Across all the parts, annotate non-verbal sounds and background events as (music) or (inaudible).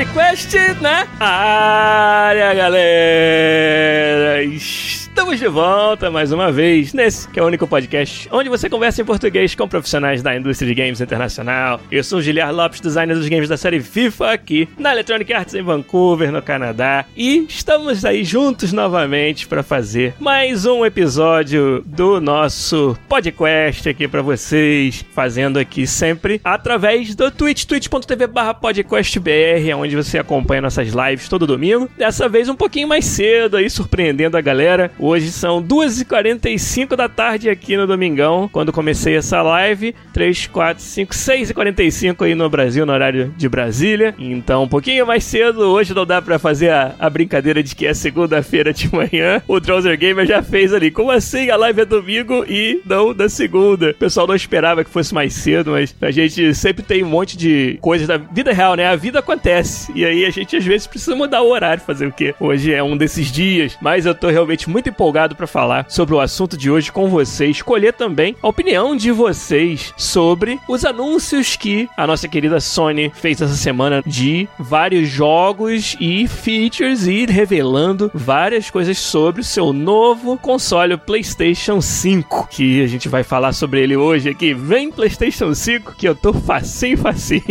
Podcast na área, galera! Estamos de volta mais uma vez nesse que é o único podcast onde você conversa em português com profissionais da indústria de games internacional. Eu sou o Giliar Lopes, designer dos games da série FIFA aqui na Electronic Arts em Vancouver, no Canadá, e estamos aí juntos novamente para fazer mais um episódio do nosso podcast aqui para vocês, fazendo aqui sempre através do Twitch, twitch.tv/podcastbr, onde você acompanha nossas lives todo domingo. Dessa vez um pouquinho mais cedo aí surpreendendo a galera. Hoje são 2h45 da tarde aqui no Domingão, quando comecei essa live. 3, 4, 5, 6h45 aí no Brasil, no horário de Brasília. Então, um pouquinho mais cedo. Hoje não dá pra fazer a, a brincadeira de que é segunda-feira de manhã. O Drowser Gamer já fez ali. Como assim? A live é domingo e não da segunda. O pessoal não esperava que fosse mais cedo, mas a gente sempre tem um monte de coisas da vida real, né? A vida acontece. E aí a gente às vezes precisa mudar o horário, fazer o quê? Hoje é um desses dias. Mas eu tô realmente muito empolgado para falar sobre o assunto de hoje com vocês, escolher também a opinião de vocês sobre os anúncios que a nossa querida Sony fez essa semana de vários jogos e features e revelando várias coisas sobre o seu novo console PlayStation 5, que a gente vai falar sobre ele hoje aqui. Vem PlayStation 5 que eu tô facinho, facinho.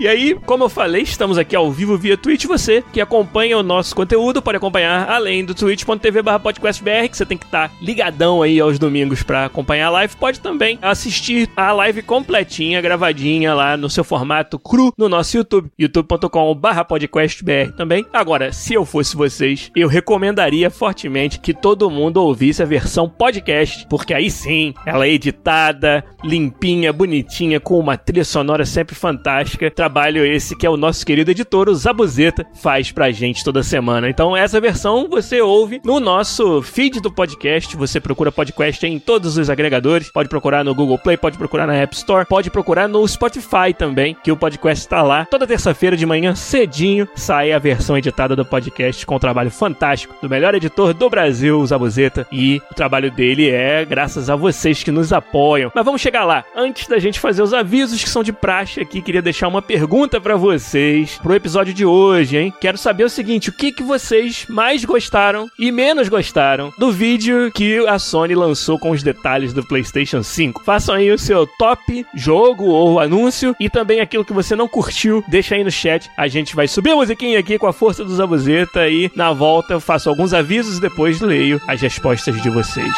E aí, como eu falei, estamos aqui ao vivo via Twitch. Você que acompanha o nosso conteúdo pode acompanhar além do twitch.tv/podcastbr que você tem que estar tá ligadão aí aos domingos para acompanhar a live, pode também assistir a live completinha, gravadinha lá no seu formato cru no nosso YouTube, youtube.com/podcastbr também. Agora, se eu fosse vocês, eu recomendaria fortemente que todo mundo ouvisse a versão podcast, porque aí sim, ela é editada, limpinha, bonitinha, com uma trilha sonora sempre fantástica. Trabalho esse que é o nosso querido editor, o Zabuzeta, faz pra gente toda semana. Então, essa versão você ouve no nosso feed feed do podcast. Você procura podcast em todos os agregadores. Pode procurar no Google Play, pode procurar na App Store, pode procurar no Spotify também, que o podcast está lá. Toda terça-feira de manhã, cedinho, sai a versão editada do podcast com um trabalho fantástico do melhor editor do Brasil, o Zabuzeta. E o trabalho dele é graças a vocês que nos apoiam. Mas vamos chegar lá. Antes da gente fazer os avisos que são de praxe aqui, queria deixar uma pergunta para vocês pro episódio de hoje, hein? Quero saber o seguinte: o que, que vocês mais gostaram e menos gostaram do vídeo que a Sony lançou com os detalhes do PlayStation 5. Façam aí o seu top jogo ou anúncio e também aquilo que você não curtiu, deixa aí no chat. A gente vai subir a musiquinha aqui com a força do Zabuzeta e na volta eu faço alguns avisos e depois leio as respostas de vocês.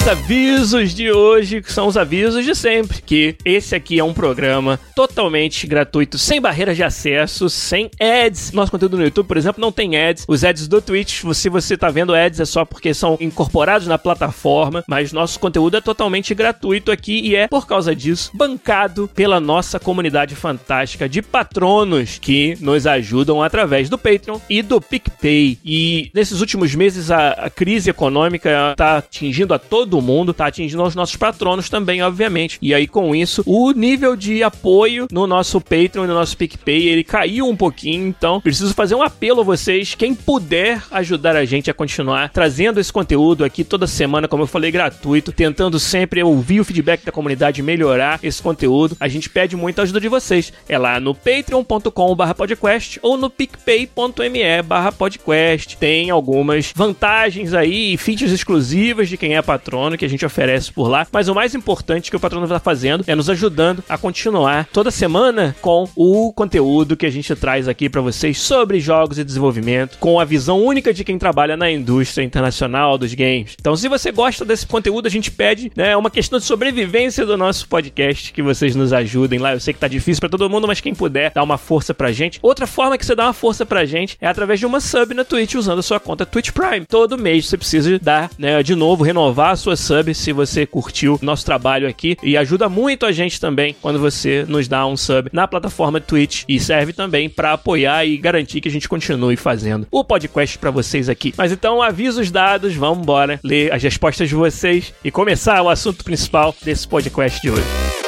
Os avisos de hoje, são os avisos de sempre, que esse aqui é um programa totalmente gratuito, sem barreiras de acesso, sem ads. Nosso conteúdo no YouTube, por exemplo, não tem ads. Os ads do Twitch, se você tá vendo ads, é só porque são incorporados na plataforma, mas nosso conteúdo é totalmente gratuito aqui e é, por causa disso, bancado pela nossa comunidade fantástica de patronos que nos ajudam através do Patreon e do PicPay. E nesses últimos meses a, a crise econômica tá atingindo a todo todo mundo, tá atingindo os nossos patronos também, obviamente. E aí, com isso, o nível de apoio no nosso Patreon e no nosso PicPay, ele caiu um pouquinho, então preciso fazer um apelo a vocês, quem puder ajudar a gente a continuar trazendo esse conteúdo aqui toda semana, como eu falei, gratuito, tentando sempre ouvir o feedback da comunidade, melhorar esse conteúdo. A gente pede muita ajuda de vocês. É lá no patreon.com/podcast ou no picpay.me/podcast. Tem algumas vantagens aí e features exclusivas de quem é patrono que a gente oferece por lá. Mas o mais importante que o patrono está fazendo é nos ajudando a continuar toda semana com o conteúdo que a gente traz aqui para vocês sobre jogos e desenvolvimento, com a visão única de quem trabalha na indústria internacional dos games. Então, se você gosta desse conteúdo, a gente pede, né, uma questão de sobrevivência do nosso podcast, que vocês nos ajudem lá. Eu sei que tá difícil para todo mundo, mas quem puder dar uma força pra gente. Outra forma que você dá uma força pra gente é através de uma sub na Twitch usando a sua conta Twitch Prime. Todo mês você precisa dar, né, de novo, renovar a sua sub se você curtiu nosso trabalho aqui e ajuda muito a gente também quando você nos dá um sub na plataforma Twitch e serve também para apoiar e garantir que a gente continue fazendo o podcast para vocês aqui. Mas então, avisos dados, vamos embora ler as respostas de vocês e começar o assunto principal desse podcast de hoje.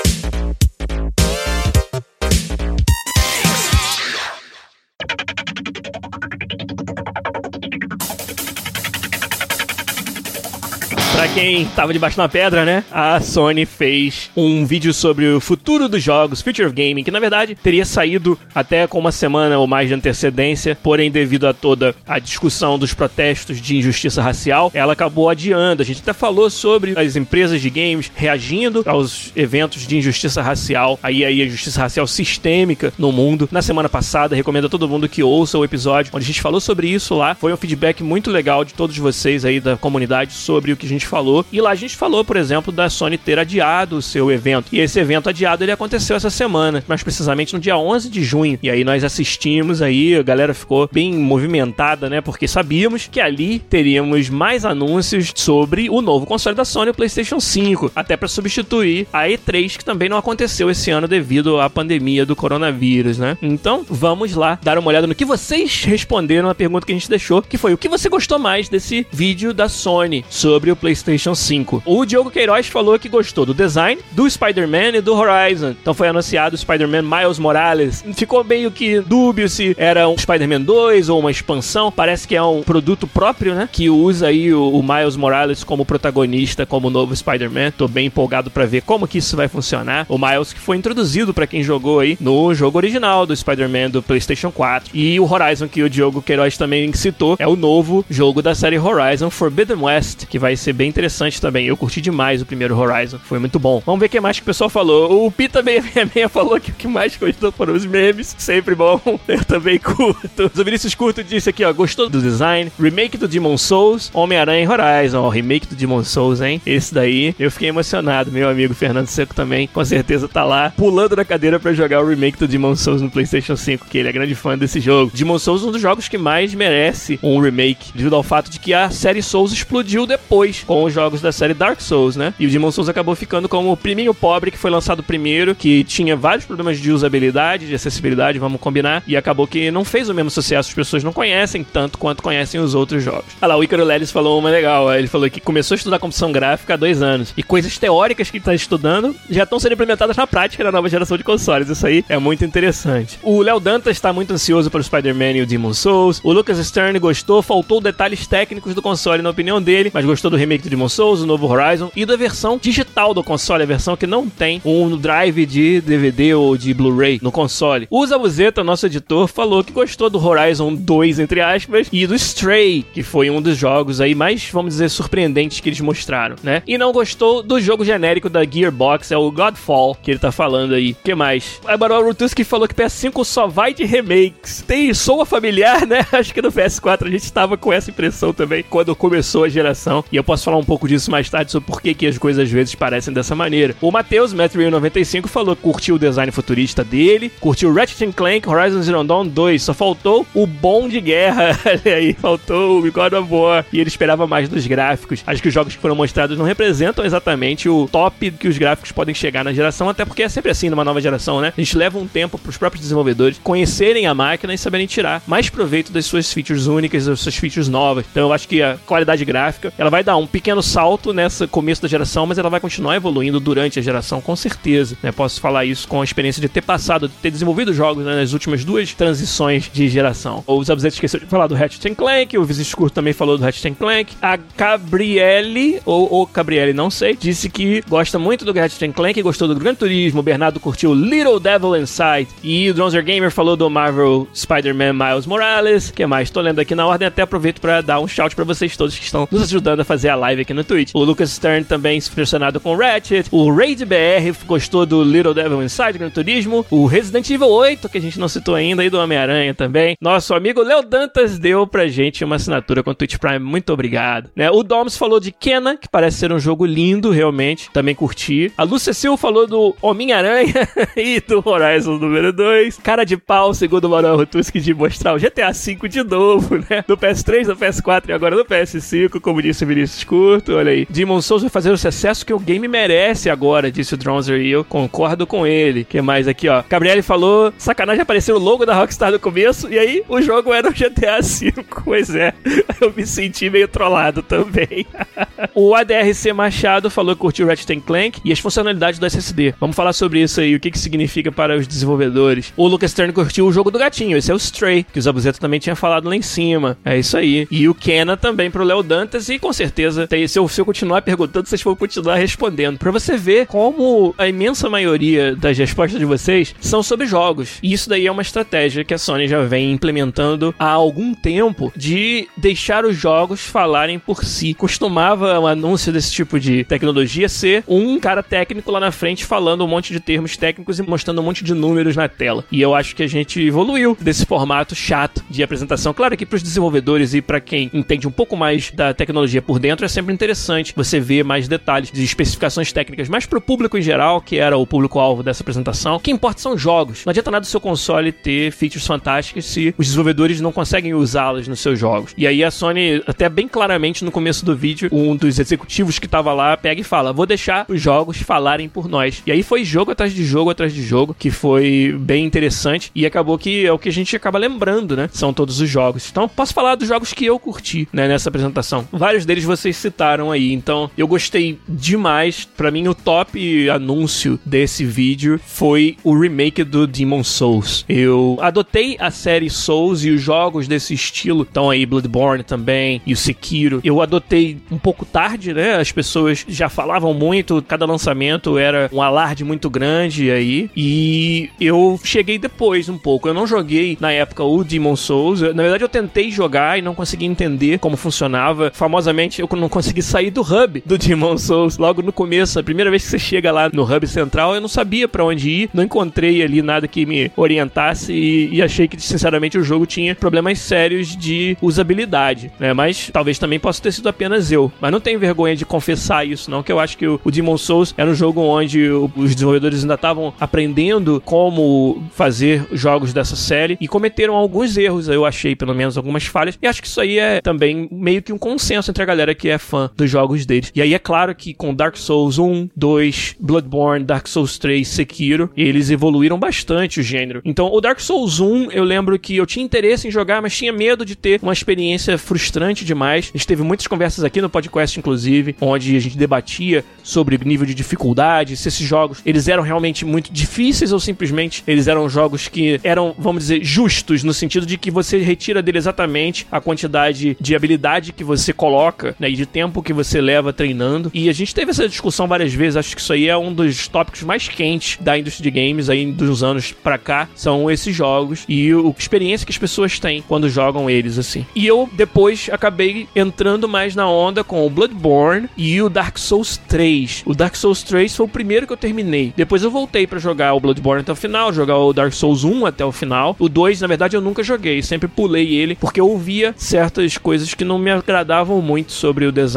Quem tava debaixo de uma pedra, né? A Sony fez um vídeo sobre o futuro dos jogos, Future of Gaming, que na verdade teria saído até com uma semana ou mais de antecedência, porém, devido a toda a discussão dos protestos de injustiça racial, ela acabou adiando. A gente até falou sobre as empresas de games reagindo aos eventos de injustiça racial, aí aí a justiça racial sistêmica no mundo. Na semana passada, recomendo a todo mundo que ouça o episódio onde a gente falou sobre isso lá. Foi um feedback muito legal de todos vocês aí da comunidade sobre o que a gente gente falou. E lá a gente falou, por exemplo, da Sony ter adiado o seu evento. E esse evento adiado ele aconteceu essa semana, mais precisamente no dia 11 de junho. E aí nós assistimos aí, a galera ficou bem movimentada, né? Porque sabíamos que ali teríamos mais anúncios sobre o novo console da Sony, o PlayStation 5, até para substituir a E3 que também não aconteceu esse ano devido à pandemia do coronavírus, né? Então, vamos lá dar uma olhada no que vocês responderam à pergunta que a gente deixou, que foi o que você gostou mais desse vídeo da Sony sobre o PlayStation PlayStation 5. O Diogo Queiroz falou que gostou do design, do Spider-Man e do Horizon. Então foi anunciado o Spider-Man Miles Morales. Ficou meio que dúbio se era um Spider-Man 2 ou uma expansão. Parece que é um produto próprio, né? Que usa aí o, o Miles Morales como protagonista, como novo Spider-Man. Tô bem empolgado para ver como que isso vai funcionar. O Miles que foi introduzido para quem jogou aí no jogo original do Spider-Man do PlayStation 4. E o Horizon que o Diogo Queiroz também citou é o novo jogo da série Horizon Forbidden West, que vai ser bem interessante também. Eu curti demais o primeiro Horizon, foi muito bom. Vamos ver o que mais que o pessoal falou. O Pita 666 (laughs) falou que o que mais gostou foram os memes, sempre bom. (laughs) Eu também curto. O Vinícius Curto disse aqui, ó, gostou do design, remake do Demon Souls, Homem-Aranha Horizon, ó, remake do Demon Souls, hein? Esse daí, eu fiquei emocionado. Meu amigo Fernando Seco também, com certeza tá lá, pulando na cadeira para jogar o remake do Demon Souls no PlayStation 5, que ele é grande fã desse jogo. Demon Souls é um dos jogos que mais merece um remake, devido ao fato de que a série Souls explodiu depois com os jogos da série Dark Souls, né? E o Demon Souls acabou ficando como o priminho pobre que foi lançado primeiro, que tinha vários problemas de usabilidade, de acessibilidade, vamos combinar, e acabou que não fez o mesmo sucesso, as pessoas não conhecem tanto quanto conhecem os outros jogos. Olha lá, o Icaro Lelis falou uma legal, ele falou que começou a estudar computação gráfica há dois anos, e coisas teóricas que ele está estudando já estão sendo implementadas na prática na nova geração de consoles, isso aí é muito interessante. O Léo Dantas está muito ansioso para o Spider-Man e o Demon Souls, o Lucas Stern gostou, faltou detalhes técnicos do console na opinião dele, mas gostou do remake do Demon Souls, o novo Horizon, e da versão digital do console, a versão que não tem um drive de DVD ou de Blu-ray no console. O Zabuzeta, nosso editor, falou que gostou do Horizon 2, entre aspas, e do Stray, que foi um dos jogos aí mais, vamos dizer, surpreendentes que eles mostraram, né? E não gostou do jogo genérico da Gearbox, é o Godfall, que ele tá falando aí. Que mais? A Barol Rutuski falou que PS5 só vai de remakes. Tem soa familiar, né? (laughs) Acho que no PS4 a gente estava com essa impressão também quando começou a geração. E eu posso falar um pouco disso mais tarde sobre por que, que as coisas às vezes parecem dessa maneira. O Matheus, Metro95, falou que curtiu o design futurista dele, curtiu Ratchet Clank, Horizon Zero Dawn 2, só faltou o bom de guerra, (laughs) olha aí, faltou o God of War, e ele esperava mais dos gráficos. Acho que os jogos que foram mostrados não representam exatamente o top que os gráficos podem chegar na geração, até porque é sempre assim numa nova geração, né? A gente leva um tempo para os próprios desenvolvedores conhecerem a máquina e saberem tirar mais proveito das suas features únicas, das suas features novas. Então eu acho que a qualidade gráfica, ela vai dar um pequeno salto nessa começo da geração, mas ela vai continuar evoluindo durante a geração, com certeza. Né? Posso falar isso com a experiência de ter passado, de ter desenvolvido jogos né, nas últimas duas transições de geração. O Zabuzete esqueceu de falar do Ratchet Clank, o Visit Curto também falou do Ratchet Clank. A Gabriele, ou o Gabriele, não sei, disse que gosta muito do Ratchet Clank, gostou do Gran Turismo. O Bernardo curtiu Little Devil Inside. E o Dronzer Gamer falou do Marvel Spider-Man Miles Morales. que mais? Tô lendo aqui na ordem, até aproveito para dar um shout para vocês todos que estão nos ajudando a fazer a live live aqui no Twitch. O Lucas Stern também se impressionado com Ratchet. O Raid BR gostou do Little Devil Inside Gran Turismo. O Resident Evil 8, que a gente não citou ainda, e do Homem-Aranha também. Nosso amigo Léo Dantas deu pra gente uma assinatura com o Twitch Prime. Muito obrigado. Né? O Doms falou de Kena, que parece ser um jogo lindo, realmente. Também curti. A Lúcia Sil falou do Homem-Aranha (laughs) e do Horizon número 2. Cara de pau, segundo o Manuel Rutuski, de mostrar o GTA V de novo, né? Do PS3, do PS4 e agora do PS5, como disse o Vinícius Curto. Olha aí. Demon Souls vai fazer o sucesso que o game merece agora, disse o Dronzer, e eu concordo com ele. que mais aqui, ó? Gabriele falou: sacanagem apareceu o logo da Rockstar no começo, e aí o jogo era o GTA V. (laughs) Pois é, (laughs) eu me senti meio trollado também. (laughs) o ADRC Machado falou que curtiu Ratchet Clank e as funcionalidades do SSD. Vamos falar sobre isso aí, o que, que significa para os desenvolvedores. O Lucas Stern curtiu o jogo do gatinho, esse é o Stray, que o Zabuzeto também tinha falado lá em cima. É isso aí. E o Kena também pro Léo Dantas, e com certeza, se eu, se eu continuar perguntando, vocês vão continuar respondendo. Pra você ver como a imensa maioria das respostas de vocês são sobre jogos. E isso daí é uma estratégia que a Sony já vem implementando há algum tempo de deixar os jogos falarem por si. Costumava um anúncio desse tipo de tecnologia ser um cara técnico lá na frente falando um monte de termos técnicos e mostrando um monte de números na tela. E eu acho que a gente evoluiu desse formato chato de apresentação. Claro que para os desenvolvedores e para quem entende um pouco mais da tecnologia por dentro é sempre interessante você ver mais detalhes de especificações técnicas, mas para o público em geral, que era o público-alvo dessa apresentação, o que importa são jogos. Não adianta nada o seu console ter features fantásticas se os desenvolvedores não conseguem usá-las nos seus jogos. E aí a Sony, até bem claramente no começo do vídeo, um dos executivos que estava lá pega e fala: Vou deixar os jogos falarem por nós. E aí foi jogo atrás de jogo atrás de jogo, que foi bem interessante e acabou que é o que a gente acaba lembrando, né? São todos os jogos. Então, posso falar dos jogos que eu curti, né, nessa apresentação. Vários deles vocês citaram aí. Então, eu gostei demais. Para mim, o top anúncio desse vídeo foi o remake do Demon Souls. Eu adotei a série Souls e os jogos desse estilo. Então aí Bloodborne também e o Sekiro. Eu adotei um pouco tarde, né? As pessoas já falavam muito, cada lançamento era um alarde muito grande aí. E eu cheguei depois um pouco. Eu não joguei na época o Demon Souls. Na verdade, eu tentei jogar e não consegui entender como funcionava. Famosamente, eu não consegui sair do hub do Demon Souls logo no começo. A primeira vez que você chega lá no hub central, eu não sabia para onde ir, não encontrei ali nada que me orientasse e, e, achei que, sinceramente, o jogo tinha problemas sérios de usabilidade, né? Mas talvez também possa ter sido apenas eu. Mas não tenho vergonha de confessar isso, não, que eu acho que o, o Demon Souls era um jogo onde os desenvolvedores ainda estavam aprendendo como fazer jogos dessa série e cometeram alguns erros, eu achei, pelo menos, algumas falhas. E acho que isso aí é também meio que um consenso entre a galera que é fã dos jogos deles. E aí é claro que com Dark Souls 1, 2, Bloodborne, Dark Souls 3, Sekiro, eles evoluíram bastante o gênero. Então, o Dark Souls 1, eu lembro que eu tinha interesse em jogar, mas tinha medo de ter uma experiência frustrante demais. A gente teve muitas conversas aqui no podcast, inclusive, onde a gente debatia sobre nível de dificuldade, se esses jogos eles eram realmente muito difíceis ou simplesmente eles eram jogos que eram, vamos dizer, justos no sentido de que você retira dele exatamente a quantidade de habilidade que você coloca, né, e de tempo que você leva treinando. E a gente teve essa discussão várias vezes, acho que isso aí é um dos tópicos mais quentes da indústria de games aí dos anos pra cá, são esses jogos e a experiência que as pessoas têm quando jogam eles, assim. E eu depois acabei entrando mais na onda com o Bloodborne e o Dark Souls 3. O Dark Souls 3 foi o primeiro que eu terminei. Depois eu voltei para jogar o Bloodborne até o final, jogar o Dark Souls 1 até o final. O 2, na verdade, eu nunca joguei, sempre pulei ele, porque eu ouvia certas coisas que não me agradavam muito sobre o design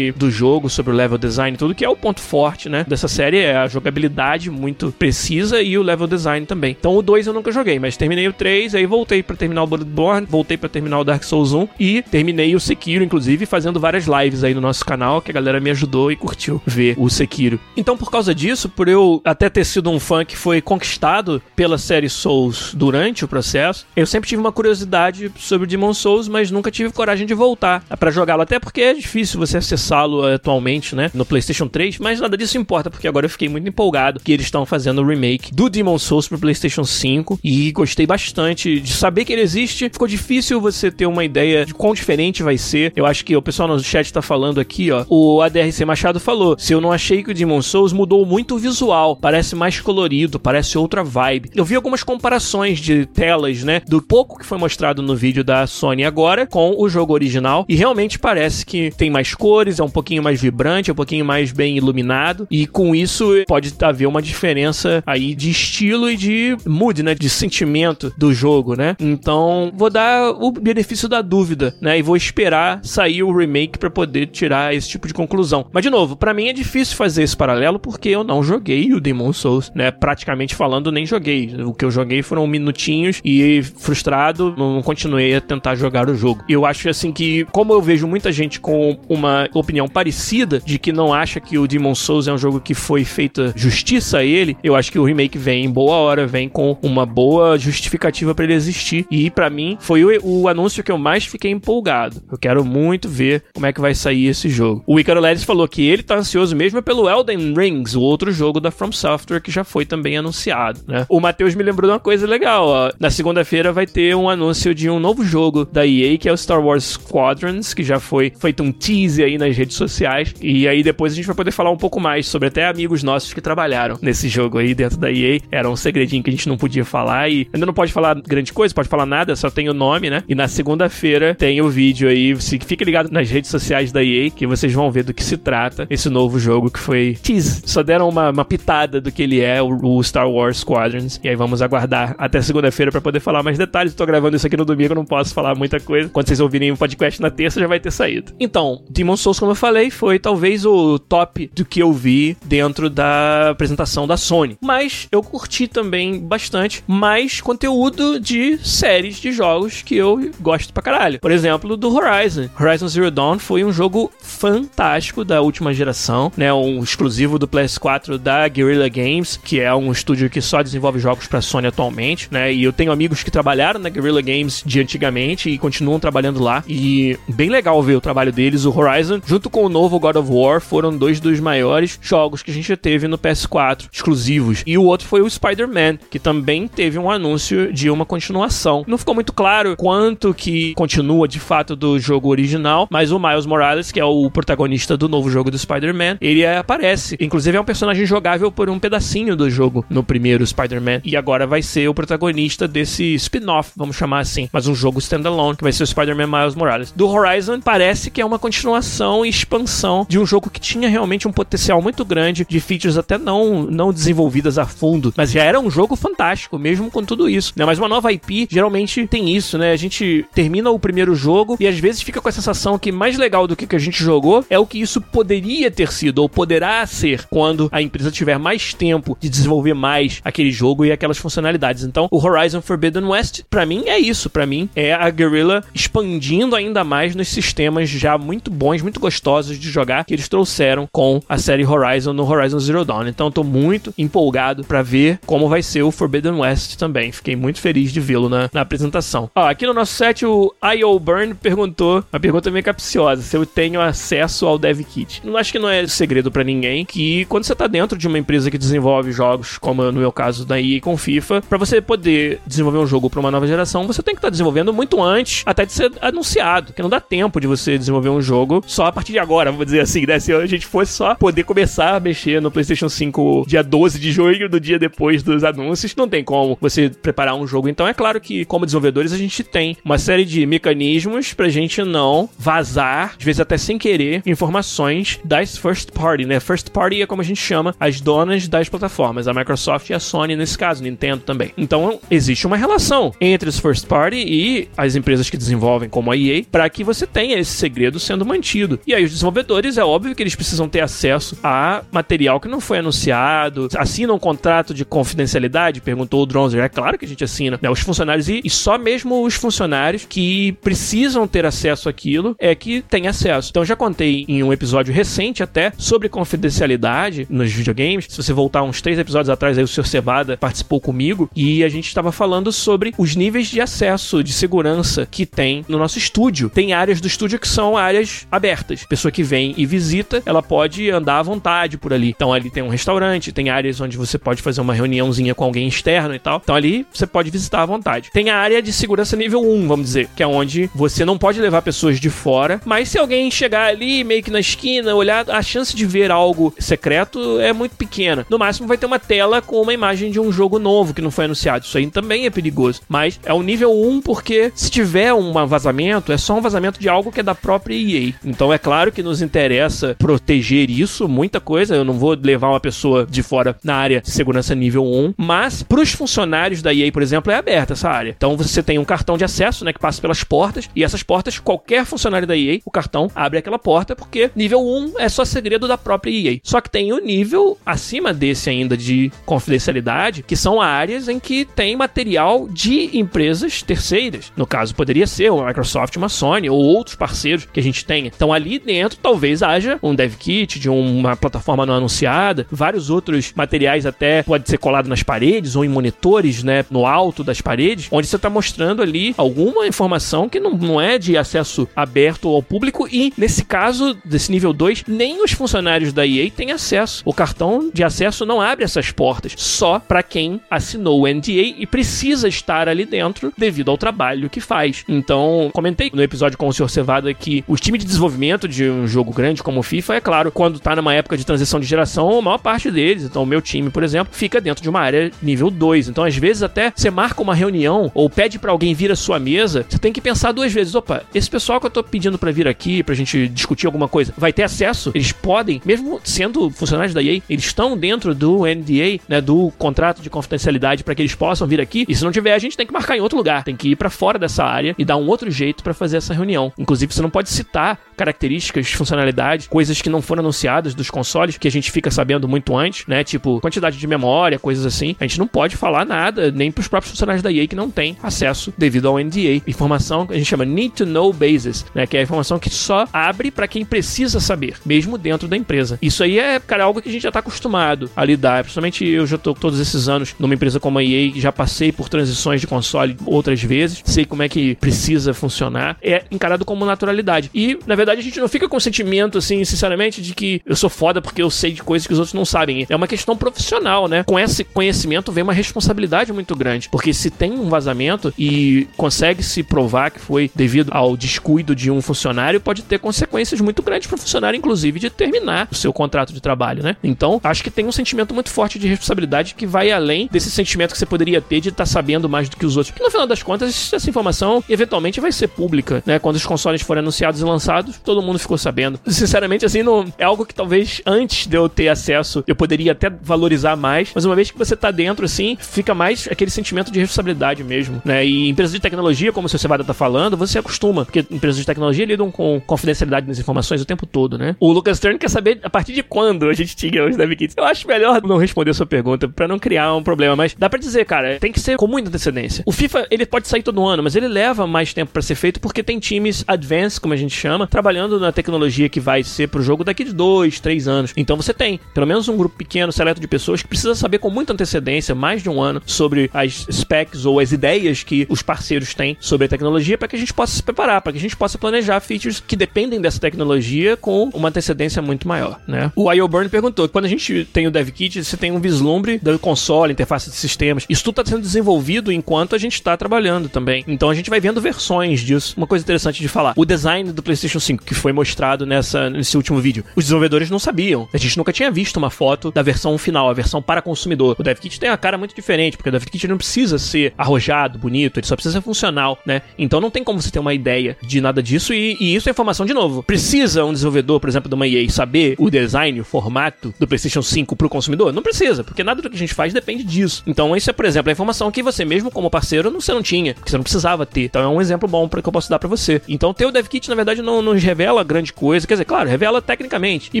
do jogo, sobre o level design, tudo que é o ponto forte, né, dessa série é a jogabilidade muito precisa e o level design também. Então o 2 eu nunca joguei, mas terminei o 3, aí voltei para terminar o Bloodborne, voltei para terminar o Dark Souls 1 e terminei o Sekiro, inclusive, fazendo várias lives aí no nosso canal, que a galera me ajudou e curtiu ver o Sekiro. Então, por causa disso, por eu até ter sido um fã que foi conquistado pela série Souls durante o processo, eu sempre tive uma curiosidade sobre Demon Souls, mas nunca tive coragem de voltar para jogá-lo, até porque é difícil você acessá-lo atualmente, né, no PlayStation 3, mas nada disso importa, porque agora eu fiquei muito empolgado que eles estão fazendo o remake do Demon Souls pro PlayStation 5 e gostei bastante de saber que ele existe. Ficou difícil você ter uma ideia de quão diferente vai ser. Eu acho que o pessoal no chat tá falando aqui, ó. O ADRC Machado falou: se eu não achei que o Demon Souls mudou muito o visual, parece mais colorido, parece outra vibe. Eu vi algumas comparações de telas, né, do pouco que foi mostrado no vídeo da Sony agora com o jogo original e realmente parece que tem mais cores, é um pouquinho mais vibrante, é um pouquinho mais bem iluminado. E com isso pode haver uma diferença aí de estilo e de mood, né? De sentimento do jogo, né? Então, vou dar o benefício da dúvida, né? E vou esperar sair o remake para poder tirar esse tipo de conclusão. Mas, de novo, para mim é difícil fazer esse paralelo porque eu não joguei o Demon Souls, né? Praticamente falando, nem joguei. O que eu joguei foram minutinhos e frustrado, não continuei a tentar jogar o jogo. Eu acho assim que, como eu vejo muita gente com uma opinião parecida de que não acha que o Demon Souls é um jogo que foi feita justiça a ele, eu acho que o remake vem em boa hora, vem com uma boa justificativa para ele existir. E para mim foi o, o, anúncio que eu mais fiquei empolgado. Eu quero muito ver como é que vai sair esse jogo. O Icaro Lelis falou que ele tá ansioso mesmo pelo Elden Rings, o outro jogo da From Software que já foi também anunciado, né? O Matheus me lembrou de uma coisa legal, ó. Na segunda-feira vai ter um anúncio de um novo jogo da EA, que é o Star Wars Squadrons, que já foi feito um teaser aí nas redes sociais. E aí depois a gente vai poder falar um pouco mais sobre até amigos nossos que trabalharam nesse jogo aí dentro da EA. Era um segredinho que a gente não podia falar e ainda não pode falar grande coisa, pode falar nada, só tem o nome, né? E na segunda-feira tem o vídeo aí, fique ligado nas redes sociais da EA que vocês vão ver do que se trata esse novo jogo que foi tease. Só deram uma, uma pitada do que ele é, o, Star Wars Squadrons. E aí vamos aguardar até segunda-feira para poder falar mais detalhes. Tô gravando isso aqui no domingo, não posso falar muita coisa. Quando vocês ouvirem o podcast na terça, já vai ter saído. Então, Demon Souls, como eu falei, foi talvez o top do que eu vi dentro da apresentação da Sony. Mas eu curti também bastante mais conteúdo de séries de jogos que eu gosto pra caralho. Por exemplo, do Horizon. Horizon Zero Dawn foi um jogo fantástico da última geração, né? Um exclusivo do PS4 da Guerrilla Games, que é um estúdio que só desenvolve jogos para Sony atualmente, né? E eu tenho amigos que trabalharam na Guerrilla Games de antigamente e continuam trabalhando lá. E bem legal ver o trabalho deles. O Horizon, junto com o novo God of War, foram dois dos maiores jogos que a gente já teve no PS4, exclusivos. E o outro foi o Spider-Man, que também teve um anúncio de uma continuação. Não ficou muito claro quanto que continua de fato do jogo original, mas o Miles Morales, que é o protagonista do novo jogo do Spider-Man, ele aparece. Inclusive é um personagem jogável por um pedacinho do jogo no primeiro Spider-Man. E agora vai ser o protagonista desse spin-off, vamos chamar assim. Mas um jogo standalone, que vai ser o Spider-Man Miles Morales. Do Horizon, parece que é uma continuação e expansão de um jogo que tinha realmente um potencial muito grande, de features até não, não desenvolvidas a fundo. Mas já era um jogo fantástico, mesmo com tudo isso. Né? Mas uma nova IP geralmente tem isso, né? A gente termina o primeiro jogo e às vezes fica com a sensação que mais legal do que, que a gente jogou é o que isso poderia ter sido ou poderá ser quando a empresa tiver mais tempo de desenvolver mais aquele jogo e aquelas funcionalidades. Então, o Horizon Forbidden West, para mim, é isso. Para mim, é a Guerrilla expandindo ainda mais nos sistemas já muito bons, muito gostosos de jogar que eles trouxeram com a série Horizon no Horizon Zero Dawn. Então, eu tô muito empolgado para ver como vai ser o Forbidden West também. Fiquei muito feliz de vê-lo na, na, apresentação. Ó, aqui no nosso set, o I.O. Burn perguntou uma pergunta meio capciosa: se eu tenho acesso ao Dev Kit. Não acho que não é segredo para ninguém que quando você tá dentro de uma empresa que desenvolve jogos, como no meu caso da EA com FIFA, para você poder desenvolver um jogo para uma nova geração, você tem que estar tá desenvolvendo muito antes até de ser anunciado, que não dá tempo de você desenvolver um jogo só a partir de agora, vamos dizer assim, né? Se a gente fosse só poder começar a mexer no PlayStation 5 dia 12 de junho, do dia depois dos anúncios, não tem como você preparar um jogo. Então é claro que como desenvolvedores a gente tem uma série de mecanismos pra gente não vazar, às vezes até sem querer, informações das first party, né? First party é como a gente chama as donas das plataformas, a Microsoft e a Sony nesse caso, Nintendo também. Então existe uma relação entre os first party e as empresas que desenvolvem, como a EA, para que você tenha esse segredo sendo mantido. E aí os desenvolvedores é óbvio que eles precisam ter acesso a material que não foi anunciado, assinam um contrato de confidencialidade, perguntou o Dronzer. É claro que a gente assina, né? Os funcionários e, e só mesmo os funcionários que precisam ter acesso àquilo é que tem acesso. Então já contei em um episódio recente até sobre confidencialidade nos videogames. Se você voltar uns três episódios atrás, aí o Sr. Cebada participou comigo e a gente estava falando sobre os níveis de acesso, de segurança que tem no nosso estúdio. Tem áreas do estúdio que são áreas abertas. Pessoa que vem e visita, ela pode andar à vontade por ali. Então ali tem um restaurante, tem áreas onde você pode fazer uma reuniãozinha com alguém externo e tal. Então ali você pode visitar à vontade. Tem a área de segurança nível 1, vamos dizer, que é onde você não pode levar pessoas de fora, mas se alguém chegar ali meio que na esquina, olhar, a chance de ver algo secreto é muito pequena. No máximo vai ter uma tela com uma imagem de um jogo novo que não foi anunciado. Isso aí também é perigoso. Mas é o nível 1 porque se tiver um vazamento, é só um vazamento de algo que é da própria EA. Então é claro que nos interessa proteger isso, muita coisa. Eu não vou levar uma pessoa de fora na área de segurança nível 1, mas para os funcionários da EA, por exemplo, é aberta essa área. Então você tem um cartão de acesso, né, que passa pelas portas, e essas portas, qualquer funcionário da EA, o cartão abre aquela porta, porque nível 1 é só segredo da própria EA. Só que tem o nível acima desse ainda de confidencialidade, que são áreas em que tem material de empresas terceiras. No caso, poderia ser uma Microsoft, uma Sony ou outros parceiros que a gente tenha. Então ali dentro talvez haja um dev kit de uma plataforma não anunciada, vários outros materiais até pode ser colado nas paredes ou em monitores, né, no alto das paredes, onde você está mostrando ali alguma informação que não, não é de acesso aberto ao público e nesse caso desse nível 2, nem os funcionários da EA têm acesso. O cartão de acesso não abre essas portas, só para quem assinou o NDA e precisa estar ali dentro devido ao trabalho que faz. Então, comentei no episódio com o Sr. Cevada que os times de desenvolvimento de um jogo grande como o FIFA, é claro, quando tá numa época de transição de geração, a maior parte deles, então o meu time, por exemplo, fica dentro de uma área nível 2. Então, às vezes, até você marca uma reunião ou pede para alguém vir à sua mesa, você tem que pensar duas vezes: opa, esse pessoal que eu tô pedindo para vir aqui pra gente discutir alguma coisa, vai ter acesso? Eles podem, mesmo sendo funcionários da EA, eles estão dentro do NDA, né, do contrato de confidencialidade para que eles possam vir aqui. E se não tiver, a gente tem que marcar em outro lugar, tem que ir para fora dessa área e dar um outro jeito para fazer essa reunião. Inclusive, você não pode citar características, funcionalidade, coisas que não foram anunciadas dos consoles, que a gente fica sabendo muito antes, né? Tipo, quantidade de memória, coisas assim. A gente não pode falar nada, nem pros próprios funcionários da EA que não têm acesso devido ao NDA. Informação que a gente chama Need to Know Basis, né? Que é a informação que só abre para quem precisa saber, mesmo dentro da empresa. Isso aí é, cara, algo que a gente já tá acostumado a lidar. Principalmente eu já tô todos esses anos numa empresa como a EA, já passei por transições de console outras vezes, sei como é que precisa funcionar. É encarado como naturalidade. E, na verdade, verdade, a gente não fica com o sentimento, assim, sinceramente, de que eu sou foda porque eu sei de coisas que os outros não sabem. É uma questão profissional, né? Com esse conhecimento vem uma responsabilidade muito grande. Porque se tem um vazamento e consegue se provar que foi devido ao descuido de um funcionário, pode ter consequências muito grandes para o funcionário, inclusive, de terminar o seu contrato de trabalho, né? Então, acho que tem um sentimento muito forte de responsabilidade que vai além desse sentimento que você poderia ter de estar tá sabendo mais do que os outros. Que no final das contas, essa informação eventualmente vai ser pública, né? Quando os consoles forem anunciados e lançados, todo mundo ficou sabendo. Sinceramente, assim, não, é algo que talvez antes de eu ter acesso eu poderia até valorizar mais, mas uma vez que você tá dentro, assim, fica mais aquele sentimento de responsabilidade mesmo, né? E empresas de tecnologia, como o seu Cevada tá falando, você acostuma, porque empresas de tecnologia lidam com confidencialidade das informações o tempo todo, né? O Lucas Stern quer saber a partir de quando a gente tinha os dev kits. Eu acho melhor não responder a sua pergunta para não criar um problema, mas dá para dizer, cara, tem que ser com muita antecedência. O FIFA, ele pode sair todo ano, mas ele leva mais tempo para ser feito porque tem times advanced, como a gente chama, trabalhando na tecnologia que vai ser pro jogo daqui de dois, três anos. Então você tem pelo menos um grupo pequeno, seleto de pessoas que precisa saber com muita antecedência, mais de um ano, sobre as specs ou as ideias que os parceiros têm sobre a tecnologia para que a gente possa se preparar, para que a gente possa planejar features que dependem dessa tecnologia com uma antecedência muito maior, né? O IO Burn perguntou: quando a gente tem o dev kit, você tem um vislumbre do console, interface de sistemas. Isso tudo está sendo desenvolvido enquanto a gente está trabalhando também. Então a gente vai vendo versões disso. Uma coisa interessante de falar: o design do PlayStation 5 que foi mostrado nessa, nesse último vídeo. Os desenvolvedores não sabiam. A gente nunca tinha visto uma foto da versão final, a versão para consumidor. O DevKit tem uma cara muito diferente, porque o DevKit não precisa ser arrojado, bonito, ele só precisa ser funcional, né? Então não tem como você ter uma ideia de nada disso e, e isso é informação de novo. Precisa um desenvolvedor, por exemplo, de uma EA saber o design, o formato do PlayStation 5 para o consumidor? Não precisa, porque nada do que a gente faz depende disso. Então isso é, por exemplo, a informação que você mesmo como parceiro você não tinha, que você não precisava ter. Então é um exemplo bom para que eu posso dar para você. Então ter o DevKit na verdade não nos revela grande coisa. Quer dizer, claro, revela tecnicamente. E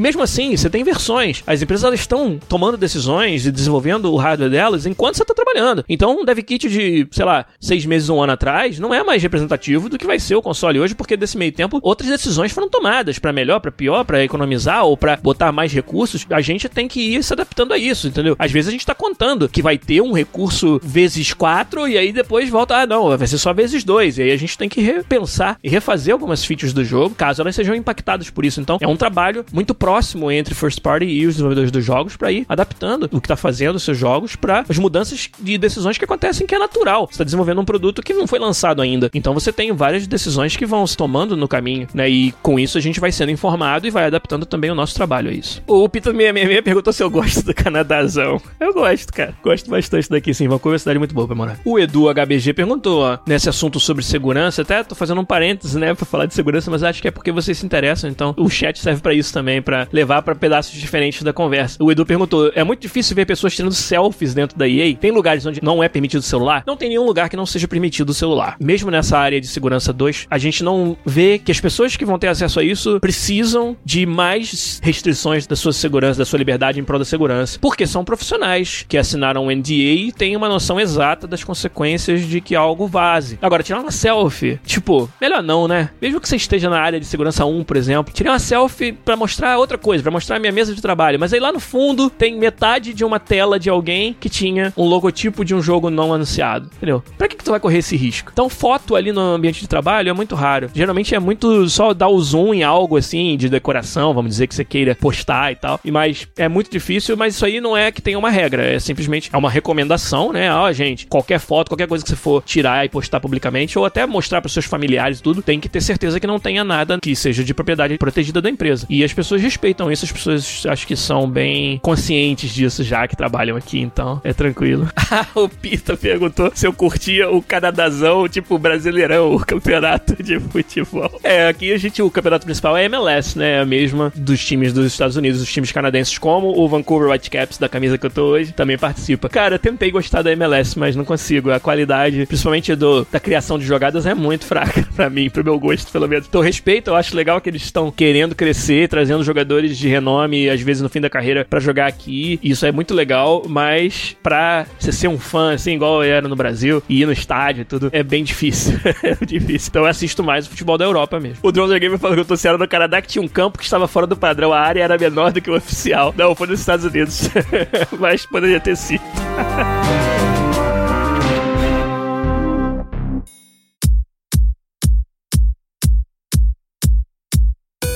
mesmo assim, você tem versões. As empresas estão tomando decisões e desenvolvendo o hardware delas enquanto você está trabalhando. Então, um dev kit de, sei lá, seis meses, um ano atrás, não é mais representativo do que vai ser o console hoje, porque desse meio tempo outras decisões foram tomadas para melhor, para pior, para economizar ou para botar mais recursos. A gente tem que ir se adaptando a isso, entendeu? Às vezes a gente está contando que vai ter um recurso vezes quatro e aí depois volta, ah, não, vai ser só vezes dois. E aí a gente tem que repensar e refazer algumas features do jogo, caso elas elas sejam impactadas por isso. Então, é um trabalho muito próximo entre first party e os desenvolvedores dos jogos para ir adaptando o que está fazendo os seus jogos para as mudanças de decisões que acontecem que é natural. Você está desenvolvendo um produto que não foi lançado ainda. Então, você tem várias decisões que vão se tomando no caminho, né? E com isso a gente vai sendo informado e vai adaptando também o nosso trabalho a isso. O Pita 666 perguntou se eu gosto do Canadazão. Eu gosto, cara. Gosto bastante daqui, sim. Uma cidade muito boa pra morar. O Edu HBG perguntou, ó, nesse assunto sobre segurança, até tô fazendo um parênteses, né, pra falar de segurança, mas acho que é porque vocês se interessam. Então, o chat serve para isso também, para levar para pedaços diferentes da conversa. O Edu perguntou: é muito difícil ver pessoas tirando selfies dentro da EA? Tem lugares onde não é permitido o celular? Não tem nenhum lugar que não seja permitido o celular. Mesmo nessa área de segurança 2, a gente não vê que as pessoas que vão ter acesso a isso precisam de mais restrições da sua segurança, da sua liberdade em prol da segurança, porque são profissionais que assinaram um NDA e têm uma noção exata das consequências de que algo vaze. Agora, tirar uma selfie, tipo, melhor não, né? Mesmo que você esteja na área de segurança 1, por exemplo, tirei uma selfie para mostrar outra coisa, para mostrar a minha mesa de trabalho, mas aí lá no fundo tem metade de uma tela de alguém que tinha um logotipo de um jogo não anunciado, entendeu? Pra que, que tu vai correr esse risco? Então, foto ali no ambiente de trabalho é muito raro. Geralmente é muito só dar o zoom em algo assim, de decoração, vamos dizer que você queira postar e tal. E mas é muito difícil, mas isso aí não é que tem uma regra, é simplesmente é uma recomendação, né? Ó, gente, qualquer foto, qualquer coisa que você for tirar e postar publicamente ou até mostrar para seus familiares tudo, tem que ter certeza que não tenha nada que seja de propriedade protegida da empresa. E as pessoas respeitam isso, as pessoas acho que são bem conscientes disso já que trabalham aqui, então é tranquilo. (laughs) o Pita perguntou se eu curtia o Canadazão, tipo Brasileirão, o campeonato de futebol. É, aqui a gente, o campeonato principal é MLS, né? É a mesma dos times dos Estados Unidos, os times canadenses, como o Vancouver Whitecaps, da camisa que eu tô hoje, também participa. Cara, tentei gostar da MLS, mas não consigo. A qualidade, principalmente do, da criação de jogadas, é muito fraca (laughs) para mim, pro meu gosto, pelo menos. Então, respeito, eu acho legal que eles estão querendo crescer, trazendo jogadores de renome, às vezes no fim da carreira, para jogar aqui. Isso é muito legal, mas pra você ser um fã, assim, igual eu era no Brasil, e ir no estádio e tudo, é bem difícil. (laughs) é difícil. Então eu assisto mais o futebol da Europa mesmo. O Drone Gamer falou que eu tô sendo no Canadá que tinha um campo que estava fora do padrão. A área era menor do que o oficial. Não, foi nos Estados Unidos. (laughs) mas poderia ter sido. (laughs)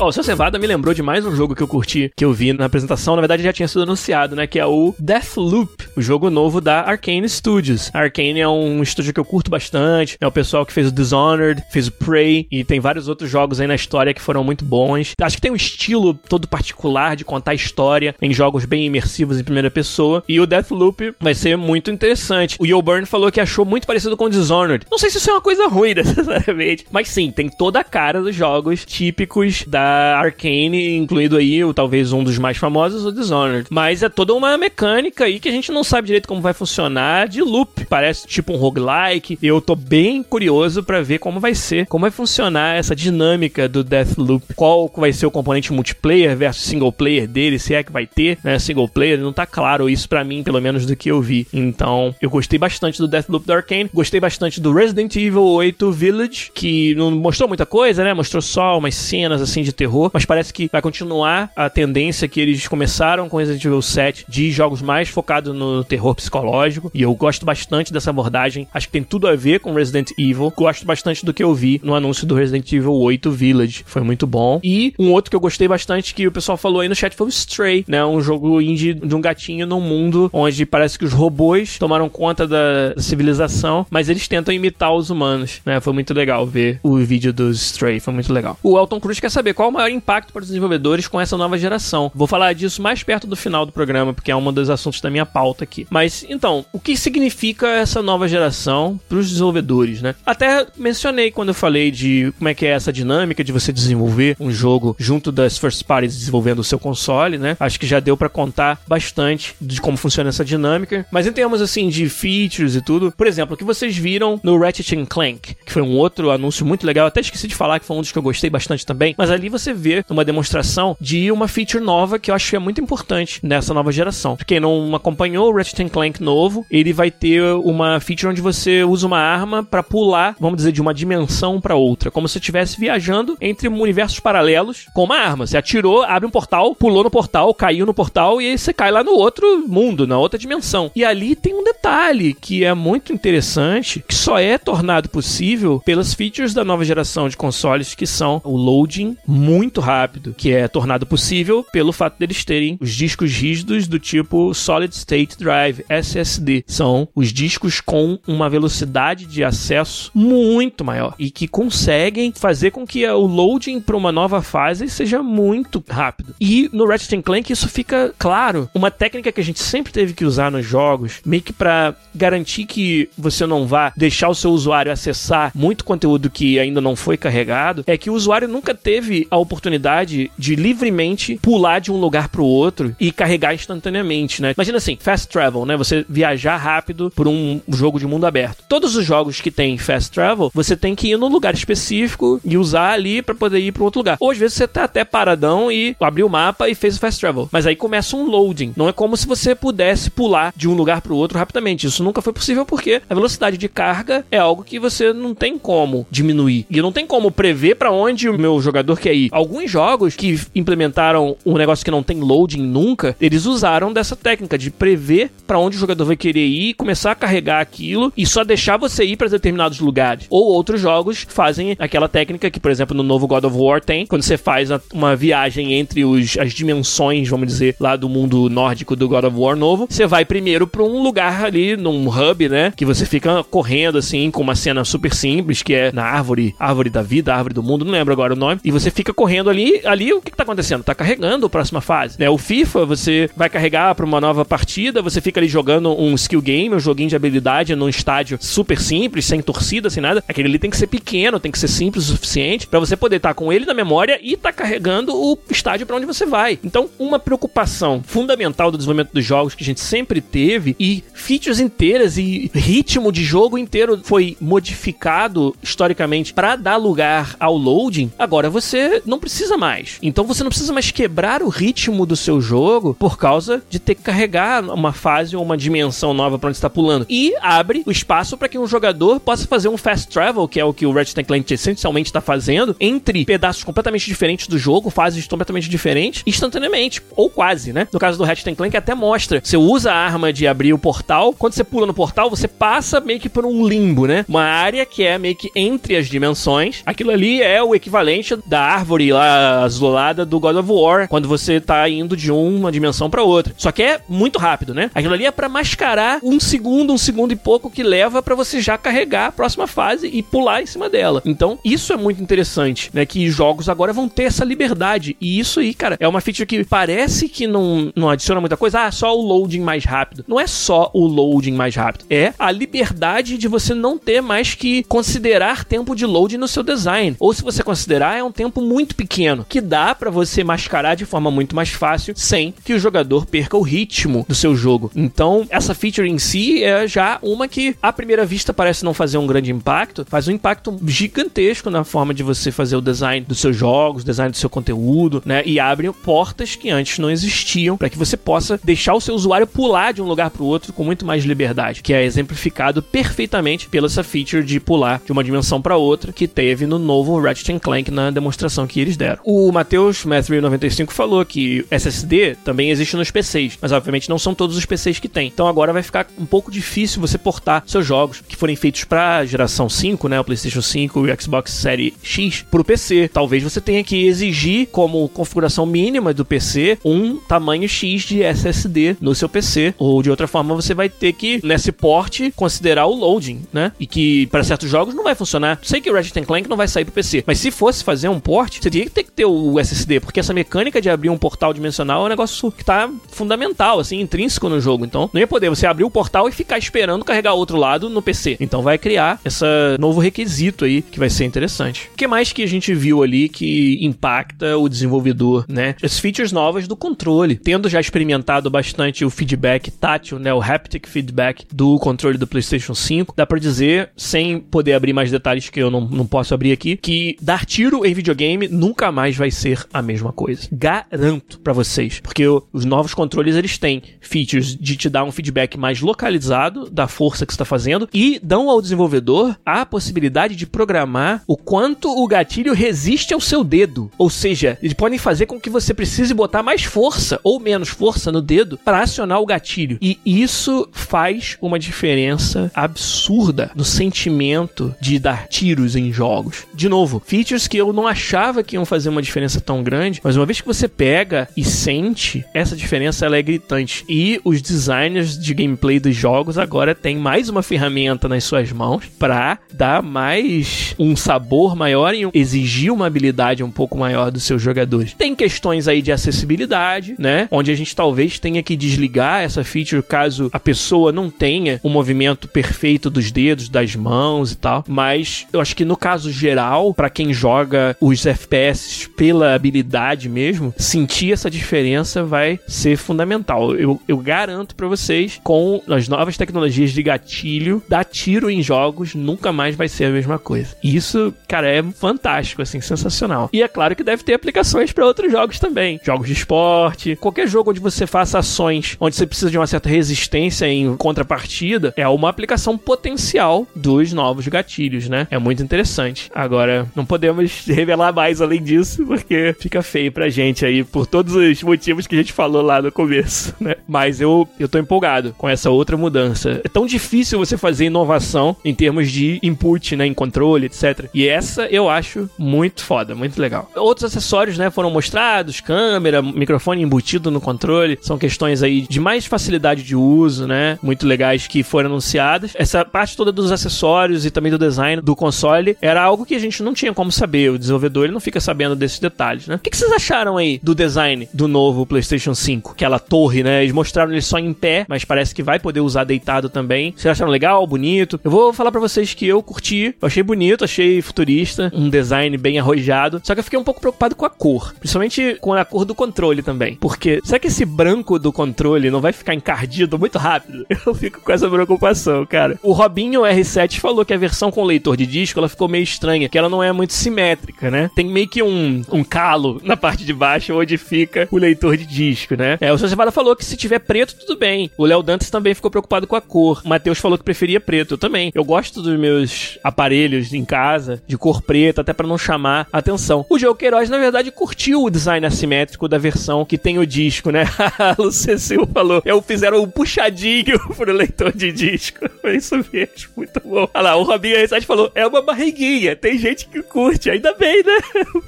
Ó, o seu Cevada me lembrou de mais um jogo que eu curti, que eu vi na apresentação. Na verdade, já tinha sido anunciado, né? Que é o Deathloop, o jogo novo da Arkane Studios. A Arkane é um estúdio que eu curto bastante. É o pessoal que fez o Dishonored, fez o Prey e tem vários outros jogos aí na história que foram muito bons. Acho que tem um estilo todo particular de contar história em jogos bem imersivos em primeira pessoa. E o Deathloop vai ser muito interessante. O Yo Burn falou que achou muito parecido com o Dishonored. Não sei se isso é uma coisa ruim, (laughs) necessariamente. Mas sim, tem toda a cara dos jogos típicos da Arcane, incluindo aí o, talvez um dos mais famosos, o Dishonored. Mas é toda uma mecânica aí que a gente não sabe direito como vai funcionar de loop. Parece tipo um roguelike. Eu tô bem curioso para ver como vai ser, como vai funcionar essa dinâmica do Deathloop. Qual vai ser o componente multiplayer versus single player dele, se é que vai ter, né? Single player, não tá claro isso para mim, pelo menos do que eu vi. Então, eu gostei bastante do Deathloop da Arcane, gostei bastante do Resident Evil 8 Village, que não mostrou muita coisa, né? Mostrou só umas cenas assim de terror, mas parece que vai continuar a tendência que eles começaram com Resident Evil 7 de jogos mais focados no terror psicológico. E eu gosto bastante dessa abordagem. Acho que tem tudo a ver com Resident Evil. Gosto bastante do que eu vi no anúncio do Resident Evil 8 Village. Foi muito bom. E um outro que eu gostei bastante que o pessoal falou aí no chat foi o Stray, né? Um jogo indie de um gatinho num mundo onde parece que os robôs tomaram conta da civilização, mas eles tentam imitar os humanos, né? Foi muito legal ver o vídeo do Stray, foi muito legal. O Elton Cruz quer saber qual o maior impacto para os desenvolvedores com essa nova geração. Vou falar disso mais perto do final do programa, porque é um dos assuntos da minha pauta aqui. Mas então, o que significa essa nova geração para os desenvolvedores, né? Até mencionei quando eu falei de como é que é essa dinâmica de você desenvolver um jogo junto das first parties desenvolvendo o seu console, né? Acho que já deu para contar bastante de como funciona essa dinâmica. Mas em termos assim de features e tudo, por exemplo, o que vocês viram no Ratchet Clank, que foi um outro anúncio muito legal, até esqueci de falar que foi um dos que eu gostei bastante também, mas ali você vê uma demonstração de uma feature nova que eu acho que é muito importante nessa nova geração. Quem não acompanhou Ratchet Clank novo, ele vai ter uma feature onde você usa uma arma para pular, vamos dizer, de uma dimensão para outra, como se estivesse viajando entre universos paralelos com uma arma. Você atirou, abre um portal, pulou no portal, caiu no portal e aí você cai lá no outro mundo, na outra dimensão. E ali tem um detalhe que é muito interessante, que só é tornado possível pelas features da nova geração de consoles que são o loading muito rápido, que é tornado possível pelo fato deles terem os discos rígidos do tipo solid state Drive, SSD. São os discos com uma velocidade de acesso muito maior e que conseguem fazer com que o loading para uma nova fase seja muito rápido. E no Ratchet Clank isso fica claro. Uma técnica que a gente sempre teve que usar nos jogos, meio que para garantir que você não vá deixar o seu usuário acessar muito conteúdo que ainda não foi carregado, é que o usuário nunca teve a oportunidade de livremente pular de um lugar para o outro e carregar instantaneamente, né? Imagina assim, fast travel, né? Você viajar rápido por um jogo de mundo aberto. Todos os jogos que tem fast travel, você tem que ir num lugar específico e usar ali para poder ir para outro lugar. Ou às vezes você tá até paradão e abriu o mapa e fez o fast travel. Mas aí começa um loading. Não é como se você pudesse pular de um lugar para o outro rapidamente. Isso nunca foi possível porque a velocidade de carga é algo que você não tem como diminuir. E não tem como prever para onde o meu jogador quer ir. Alguns jogos que implementaram um negócio que não tem loading nunca, eles usaram dessa técnica de prever para onde o jogador vai querer ir, começar a carregar aquilo e só deixar você ir para determinados lugares. Ou outros jogos fazem aquela técnica que, por exemplo, no novo God of War tem, quando você faz uma viagem entre os, as dimensões, vamos dizer, lá do mundo nórdico do God of War novo, você vai primeiro para um lugar ali, num hub, né? Que você fica correndo assim, com uma cena super simples, que é na árvore, árvore da vida, árvore do mundo, não lembro agora o nome, e você fica correndo ali, ali o que, que tá acontecendo? Tá carregando a próxima fase, né? O FIFA, você vai carregar para uma nova partida, você fica ali jogando um skill game, um joguinho de habilidade num estádio super simples, sem torcida, sem nada. Aquele ali tem que ser pequeno, tem que ser simples o suficiente para você poder estar tá com ele na memória e estar tá carregando o estádio para onde você vai. Então, uma preocupação fundamental do desenvolvimento dos jogos que a gente sempre teve e features inteiras e ritmo de jogo inteiro foi modificado historicamente para dar lugar ao loading, agora você não precisa mais. Então você não precisa mais quebrar o ritmo do seu jogo por causa de ter que carregar uma fase ou uma dimensão nova para onde está pulando. E abre o espaço para que um jogador possa fazer um fast travel, que é o que o Ratchet Clank essencialmente está fazendo, entre pedaços completamente diferentes do jogo, fases completamente diferentes, instantaneamente, ou quase, né? No caso do Ratchet Clank até mostra, você usa a arma de abrir o portal, quando você pula no portal, você passa meio que por um limbo, né? Uma área que é meio que entre as dimensões. Aquilo ali é o equivalente da árvore lá azulada do God of War, quando você tá indo de uma dimensão para outra. Só que é muito rápido, né? Aquilo ali é para mascarar um segundo, um segundo e pouco que leva para você já carregar a próxima fase e pular em cima dela. Então, isso é muito interessante, né? Que jogos agora vão ter essa liberdade. E isso aí, cara, é uma feature que parece que não, não adiciona muita coisa. Ah, só o loading mais rápido. Não é só o loading mais rápido. É a liberdade de você não ter mais que considerar tempo de loading no seu design. Ou se você considerar, é um tempo muito pequeno, que dá para você mascarar de forma muito mais fácil, sem que o jogador perca o ritmo do seu jogo. Então, essa feature em si é já uma que, à primeira vista, parece não fazer um grande impacto, faz um impacto gigantesco na forma de você fazer o design dos seus jogos, design do seu conteúdo, né? E abre portas que antes não existiam para que você possa deixar o seu usuário pular de um lugar para o outro com muito mais liberdade, que é exemplificado perfeitamente pela essa feature de pular de uma dimensão para outra que teve no novo Ratchet Clank na demonstração que eles deram. O Matheus Matthew 95 falou que SSD também existe nos PCs, mas obviamente não são todos os PCs que tem. Então agora vai ficar um pouco difícil você portar seus jogos que forem feitos para geração 5, né, o PlayStation 5 e o Xbox Series X pro PC. Talvez você tenha que exigir como configuração mínima do PC um tamanho X de SSD no seu PC, ou de outra forma você vai ter que nesse porte considerar o loading, né? E que para certos jogos não vai funcionar. Sei que o Ratchet Clank não vai sair pro PC, mas se fosse fazer um port, você teria que ter que ter o SSD, porque essa mecânica de abrir um portal dimensional é um negócio que tá fundamental, assim, intrínseco no jogo. Então, não ia poder você abrir o portal e ficar esperando carregar outro lado no PC. Então vai criar esse novo requisito aí que vai ser interessante. O que mais que a gente viu ali que impacta o desenvolvedor, né? As features novas do controle. Tendo já experimentado bastante o feedback tátil, né, o haptic feedback do controle do PlayStation 5, dá para dizer, sem poder abrir mais detalhes que eu não, não posso abrir aqui, que dar tiro em videogame nunca mais vai ser a mesma coisa. Garanto para vocês, porque os novos controles eles têm features de te dar um feedback mais localizado da força que está fazendo e dão ao desenvolvedor a possibilidade de programar o quanto o gatilho resiste ao seu dedo. Ou seja, eles podem fazer com que você precise botar mais força ou menos força no dedo para acionar o gatilho. E isso faz uma diferença absurda no sentimento de dar tiros em jogos. De novo, features que eu não achava que iam fazer uma diferença tão grande, mas uma vez que você pega e sente, essa diferença ela é gritante. E os designers de gameplay dos jogos agora têm mais uma ferramenta nas suas mãos para dar mais um sabor maior e exigir uma habilidade um pouco maior dos seus jogadores. Tem questões aí de acessibilidade, né? Onde a gente talvez tenha que desligar essa feature caso a pessoa não tenha o movimento perfeito dos dedos, das mãos e tal. Mas eu acho que no caso geral, para quem joga os FPS pela habilidade mesmo, sentir essa diferença vai ser fundamental. Eu, eu garanto para vocês, com as novas tecnologias de gatilho, dar tiro em jogos nunca mais vai ser a mesma coisa. E isso, cara, é fantástico, assim, sensacional. E é claro que deve ter aplicações para outros jogos também. Jogos de esporte, qualquer jogo onde você faça ações, onde você precisa de uma certa resistência em contrapartida, é uma aplicação potencial dos novos gatilhos, né? É muito interessante. Agora, não podemos (laughs) revelar mais além disso, porque fica feio pra gente aí, por todos os motivos que a gente falou lá no começo, né? Mas eu, eu tô empolgado com essa outra mudança. É tão difícil você fazer inovação em termos de input, né? Em controle, etc. E essa eu acho muito foda, muito legal. Outros acessórios, né? Foram mostrados, câmera, microfone embutido no controle. São questões aí de mais facilidade de uso, né? Muito legais que foram anunciadas. Essa parte toda dos acessórios e também do design do console era algo que a gente não tinha como saber. O desenvolvedor ele não fica sabendo desses detalhes, né? O que, que vocês acharam aí do design do novo PlayStation 5? Aquela torre, né? Eles mostraram ele só em pé, mas parece que vai poder usar deitado também. Vocês acharam legal, bonito? Eu vou falar para vocês que eu curti, eu achei bonito, achei futurista, um design bem arrojado. Só que eu fiquei um pouco preocupado com a cor, principalmente com a cor do controle também. Porque será que esse branco do controle não vai ficar encardido muito rápido? (laughs) Eu fico com essa preocupação, cara. O Robinho R7 falou que a versão com leitor de disco ela ficou meio estranha, que ela não é muito simétrica, né? Tem meio que um, um calo na parte de baixo onde fica o leitor de disco, né? É, o Sr. Cevada falou que se tiver preto, tudo bem. O Léo Dantas também ficou preocupado com a cor. O Matheus falou que preferia preto. Eu também. Eu gosto dos meus aparelhos em casa de cor preta, até para não chamar atenção. O Joe Queiroz, na verdade, curtiu o design assimétrico da versão que tem o disco, né? (laughs) o Cecil falou. Eu fizeram um puxadinho (laughs) pro leitor de disco. Foi (laughs) isso mesmo. Muito bom. Olha lá, o Robinho R7 falou: é uma barriguinha. Tem gente que curte. Ainda bem, né?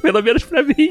Pelo menos pra mim.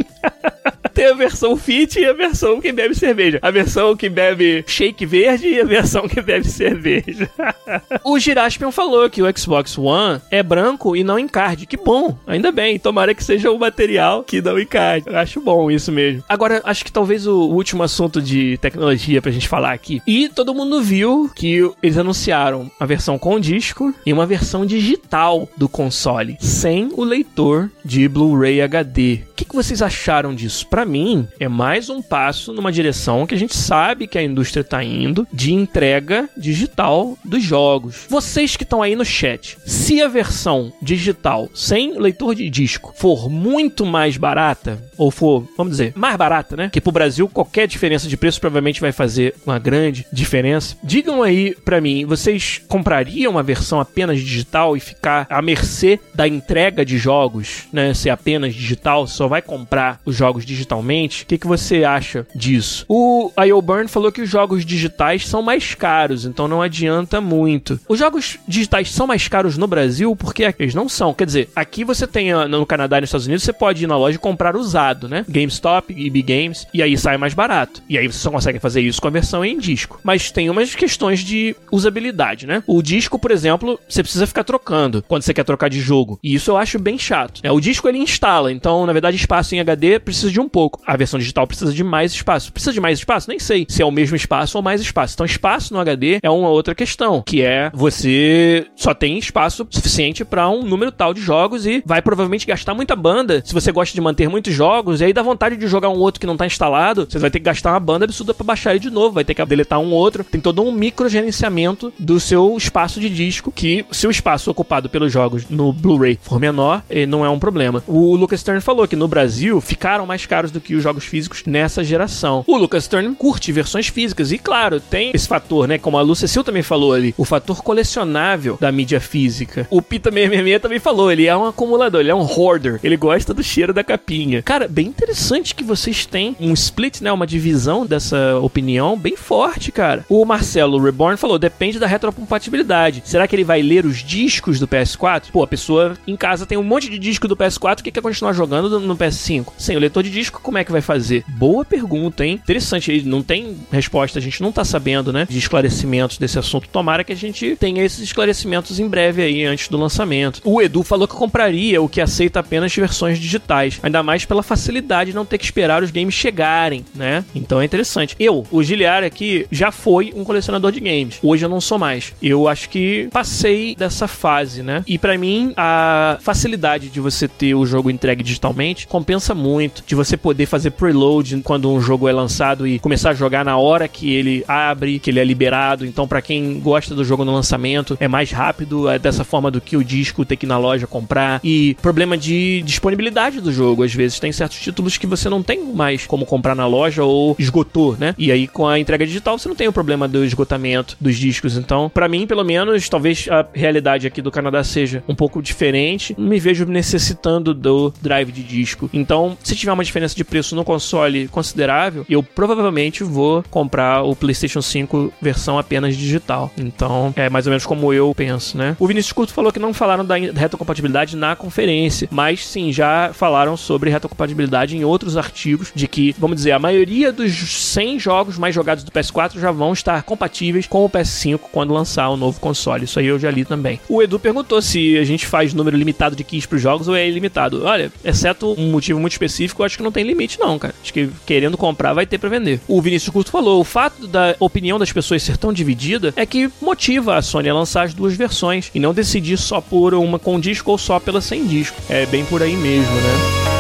tem a versão fit e a versão que bebe cerveja. A versão que bebe shake verde e a versão que bebe cerveja. (laughs) o Giraspion falou que o Xbox One é branco e não encarde. Que bom, ainda bem. Tomara que seja um material que não encarde. Eu acho bom isso mesmo. Agora, acho que talvez o último assunto de tecnologia pra gente falar aqui. E todo mundo viu que eles anunciaram a versão com disco e uma versão digital do console, sem o leitor de Blu-ray HD. O que, que vocês acharam disso? Para mim, é mais um passo numa direção que a gente sabe que a indústria está indo de entrega digital dos jogos. Vocês que estão aí no chat, se a versão digital sem leitor de disco for muito mais barata, ou for, vamos dizer, mais barata, né? Que pro Brasil qualquer diferença de preço provavelmente vai fazer uma grande diferença. Digam aí para mim, vocês comprariam uma versão apenas digital e ficar à mercê da entrega de jogos, né? Ser apenas digital, só vai comprar os jogos digitalmente. O que, que você acha disso? O IO Burn falou que os jogos digitais são mais caros, então não adianta muito. Os jogos digitais são mais caros no Brasil porque eles não são. Quer dizer, aqui você tem no Canadá e nos Estados Unidos, você pode ir na loja e comprar usado, né? GameStop, EB Games, e aí sai mais barato. E aí você só consegue fazer isso com a versão em disco. Mas tem umas questões de usabilidade, né? O disco, por exemplo, você precisa ficar trocando quando você quer trocar de jogo. E isso eu acho bem chato. É, o disco ele instala, então na verdade espaço em HD precisa de um pouco. A versão digital precisa de mais espaço. Precisa de mais espaço? Nem sei se é o mesmo espaço ou mais espaço. Então espaço no HD é uma outra questão, que é você só tem espaço suficiente para um número tal de jogos e vai provavelmente gastar muita banda. Se você gosta de manter muitos jogos, e aí dá vontade de jogar um outro que não tá instalado, você vai ter que gastar uma banda absurda para baixar ele de novo, vai ter que deletar um outro. Tem todo um micro gerenciamento do seu espaço de disco, que se o espaço ocupado pelos jogos no Blu-ray for menor, eh, não é um problema. O Lucas Stern falou que no Brasil ficaram mais caros do que os jogos físicos nessa geração. O Lucas Stern curte versões físicas e claro, tem esse fator, né, como a Lu Cecil também falou ali, o fator colecionável da mídia física. O Pita 666 também falou, ele é um acumulador, ele é um hoarder, ele gosta do cheiro da capinha. Cara, bem interessante que vocês têm um split, né, uma divisão dessa opinião bem forte, cara. O Marcelo Reborn falou, depende da retrocompatibilidade. Será que ele vai ler os discos do PS4? Pô, a pessoa em casa tem um monte de disco do PS4 que quer continuar jogando no no PS5? Sem o leitor de disco, como é que vai fazer? Boa pergunta, hein? Interessante, não tem resposta, a gente não tá sabendo, né, de esclarecimentos desse assunto. Tomara que a gente tenha esses esclarecimentos em breve aí, antes do lançamento. O Edu falou que compraria o que aceita apenas versões digitais, ainda mais pela facilidade de não ter que esperar os games chegarem, né? Então é interessante. Eu, o Giliar aqui, já foi um colecionador de games. Hoje eu não sou mais. Eu acho que passei dessa fase, né? E para mim, a facilidade de você ter o jogo entregue digitalmente compensa muito. De você poder fazer preload quando um jogo é lançado e começar a jogar na hora que ele abre, que ele é liberado. Então, para quem gosta do jogo no lançamento, é mais rápido é dessa forma do que o disco ter que ir na loja comprar. E problema de disponibilidade do jogo. Às vezes tem certos títulos que você não tem mais como comprar na loja ou esgotou, né? E aí com a entrega digital você não tem o problema do esgotamento dos discos. Então, para mim, pelo menos, talvez a realidade aqui do Canadá seja um pouco diferente. Não me vejo necessitando do drive de disco. Então, se tiver uma diferença de preço no console considerável, eu provavelmente vou comprar o PlayStation 5 versão apenas digital. Então, é mais ou menos como eu penso, né? O Vinícius Curto falou que não falaram da retrocompatibilidade na conferência, mas sim, já falaram sobre retrocompatibilidade em outros artigos de que, vamos dizer, a maioria dos 100 jogos mais jogados do PS4 já vão estar compatíveis com o PS5 quando lançar o novo console. Isso aí eu já li também. O Edu perguntou se a gente faz número limitado de keys para os jogos ou é ilimitado. Olha, exceto um motivo muito específico, eu acho que não tem limite não, cara. Acho que querendo comprar vai ter para vender. O Vinícius Curto falou, o fato da opinião das pessoas ser tão dividida é que motiva a Sony a lançar as duas versões e não decidir só por uma com disco ou só pela sem disco. É bem por aí mesmo, né?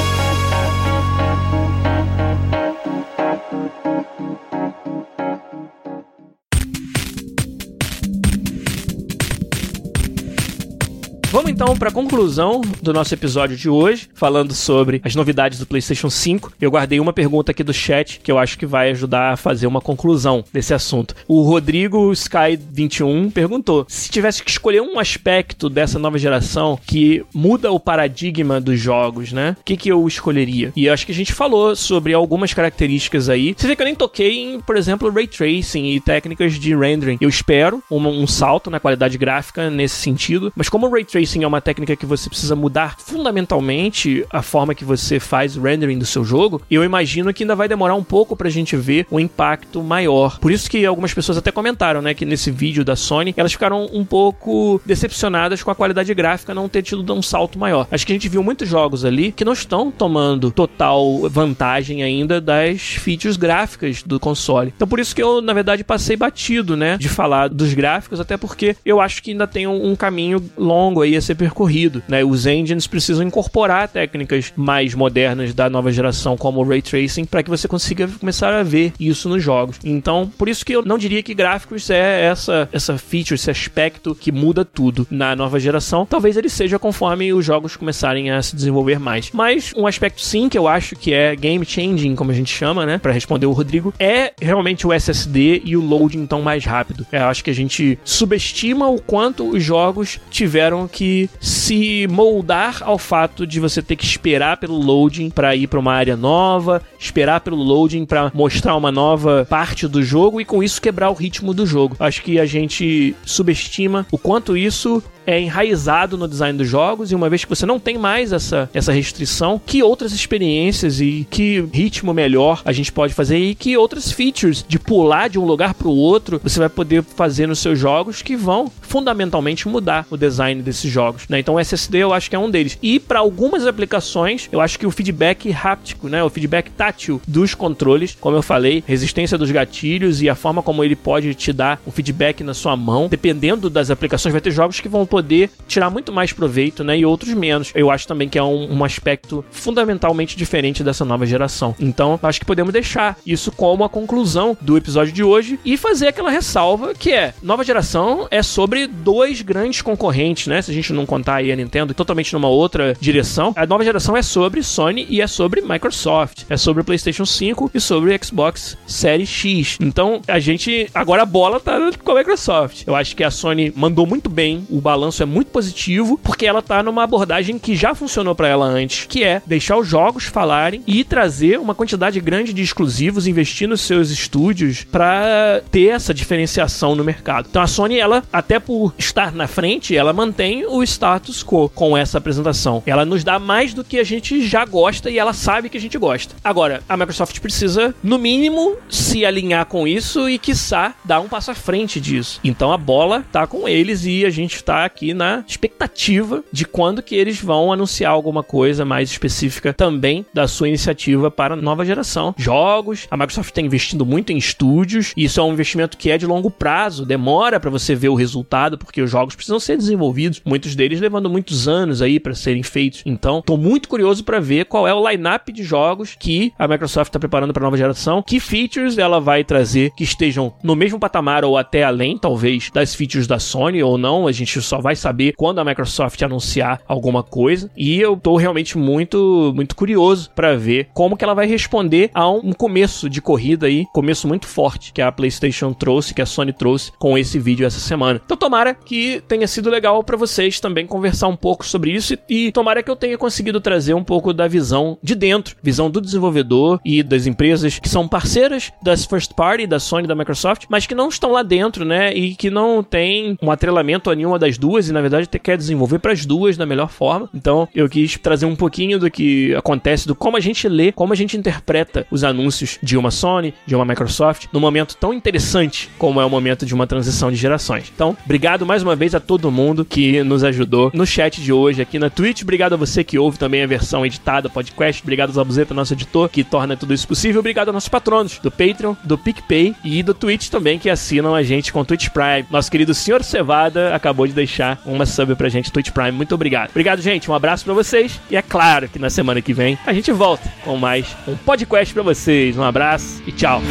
Então para conclusão do nosso episódio de hoje, falando sobre as novidades do PlayStation 5. Eu guardei uma pergunta aqui do chat que eu acho que vai ajudar a fazer uma conclusão desse assunto. O Rodrigo Sky21 perguntou: se tivesse que escolher um aspecto dessa nova geração que muda o paradigma dos jogos, né? O que, que eu escolheria? E eu acho que a gente falou sobre algumas características aí. Você vê que eu nem toquei em, por exemplo, ray tracing e técnicas de rendering. Eu espero um, um salto na qualidade gráfica nesse sentido, mas como o ray tracing é uma técnica que você precisa mudar fundamentalmente a forma que você faz o rendering do seu jogo, eu imagino que ainda vai demorar um pouco pra gente ver o impacto maior. Por isso que algumas pessoas até comentaram, né, que nesse vídeo da Sony, elas ficaram um pouco decepcionadas com a qualidade gráfica não ter tido um salto maior. Acho que a gente viu muitos jogos ali que não estão tomando total vantagem ainda das features gráficas do console. Então por isso que eu, na verdade, passei batido, né, de falar dos gráficos, até porque eu acho que ainda tem um, um caminho longo aí a ser percorrido. Né? Os engines precisam incorporar técnicas mais modernas da nova geração, como o Ray Tracing, para que você consiga começar a ver isso nos jogos. Então, por isso que eu não diria que gráficos é essa, essa feature, esse aspecto que muda tudo na nova geração. Talvez ele seja conforme os jogos começarem a se desenvolver mais. Mas um aspecto sim que eu acho que é game changing, como a gente chama, né? Para responder o Rodrigo, é realmente o SSD e o loading então mais rápido. Eu acho que a gente subestima o quanto os jogos tiveram que se moldar ao fato de você ter que esperar pelo loading para ir para uma área nova, esperar pelo loading para mostrar uma nova parte do jogo e com isso quebrar o ritmo do jogo. Acho que a gente subestima o quanto isso é enraizado no design dos jogos e uma vez que você não tem mais essa, essa restrição, que outras experiências e que ritmo melhor a gente pode fazer e que outras features de pular de um lugar para o outro você vai poder fazer nos seus jogos que vão fundamentalmente mudar o design desses jogos, né? Então o SSD eu acho que é um deles. E para algumas aplicações, eu acho que o feedback háptico, né, o feedback tátil dos controles, como eu falei, resistência dos gatilhos e a forma como ele pode te dar um feedback na sua mão, dependendo das aplicações, vai ter jogos que vão poder tirar muito mais proveito, né? E outros menos. Eu acho também que é um, um aspecto fundamentalmente diferente dessa nova geração. Então, acho que podemos deixar isso como a conclusão do episódio de hoje e fazer aquela ressalva que é: nova geração é sobre dois grandes concorrentes, né? Se a gente não contar aí a Nintendo totalmente numa outra direção, a nova geração é sobre Sony e é sobre Microsoft, é sobre PlayStation 5 e sobre Xbox Series X. Então, a gente agora a bola tá com a Microsoft. Eu acho que a Sony mandou muito bem o balanço balanço é muito positivo, porque ela tá numa abordagem que já funcionou para ela antes, que é deixar os jogos falarem e trazer uma quantidade grande de exclusivos, investir nos seus estúdios para ter essa diferenciação no mercado. Então a Sony, ela, até por estar na frente, ela mantém o status quo com essa apresentação. Ela nos dá mais do que a gente já gosta e ela sabe que a gente gosta. Agora, a Microsoft precisa, no mínimo, se alinhar com isso e, quiçá, dar um passo à frente disso. Então a bola tá com eles e a gente tá aqui na expectativa de quando que eles vão anunciar alguma coisa mais específica também da sua iniciativa para nova geração. Jogos, a Microsoft está investindo muito em estúdios, e isso é um investimento que é de longo prazo, demora para você ver o resultado, porque os jogos precisam ser desenvolvidos, muitos deles levando muitos anos aí para serem feitos. Então, tô muito curioso para ver qual é o line-up de jogos que a Microsoft está preparando para nova geração, que features ela vai trazer que estejam no mesmo patamar ou até além, talvez, das features da Sony ou não, a gente só vai saber quando a Microsoft anunciar alguma coisa. E eu tô realmente muito muito curioso para ver como que ela vai responder a um começo de corrida aí, começo muito forte que a PlayStation trouxe, que a Sony trouxe com esse vídeo essa semana. Então tomara que tenha sido legal para vocês também conversar um pouco sobre isso e, e tomara que eu tenha conseguido trazer um pouco da visão de dentro, visão do desenvolvedor e das empresas que são parceiras das first party da Sony e da Microsoft, mas que não estão lá dentro, né, e que não tem um atrelamento a nenhuma das duas e na verdade quer desenvolver para as duas da melhor forma. Então eu quis trazer um pouquinho do que acontece, do como a gente lê, como a gente interpreta os anúncios de uma Sony, de uma Microsoft, num momento tão interessante como é o momento de uma transição de gerações. Então, obrigado mais uma vez a todo mundo que nos ajudou no chat de hoje aqui na Twitch. Obrigado a você que ouve também a versão editada podcast. Obrigado ao Zabuzeta, nosso editor, que torna tudo isso possível. Obrigado aos nossos patronos do Patreon, do PicPay e do Twitch também, que assinam a gente com Twitch Prime. Nosso querido Senhor Cevada acabou de deixar uma sub pra gente, Twitch Prime. Muito obrigado. Obrigado, gente. Um abraço para vocês. E é claro que na semana que vem a gente volta com mais um podcast para vocês. Um abraço e tchau.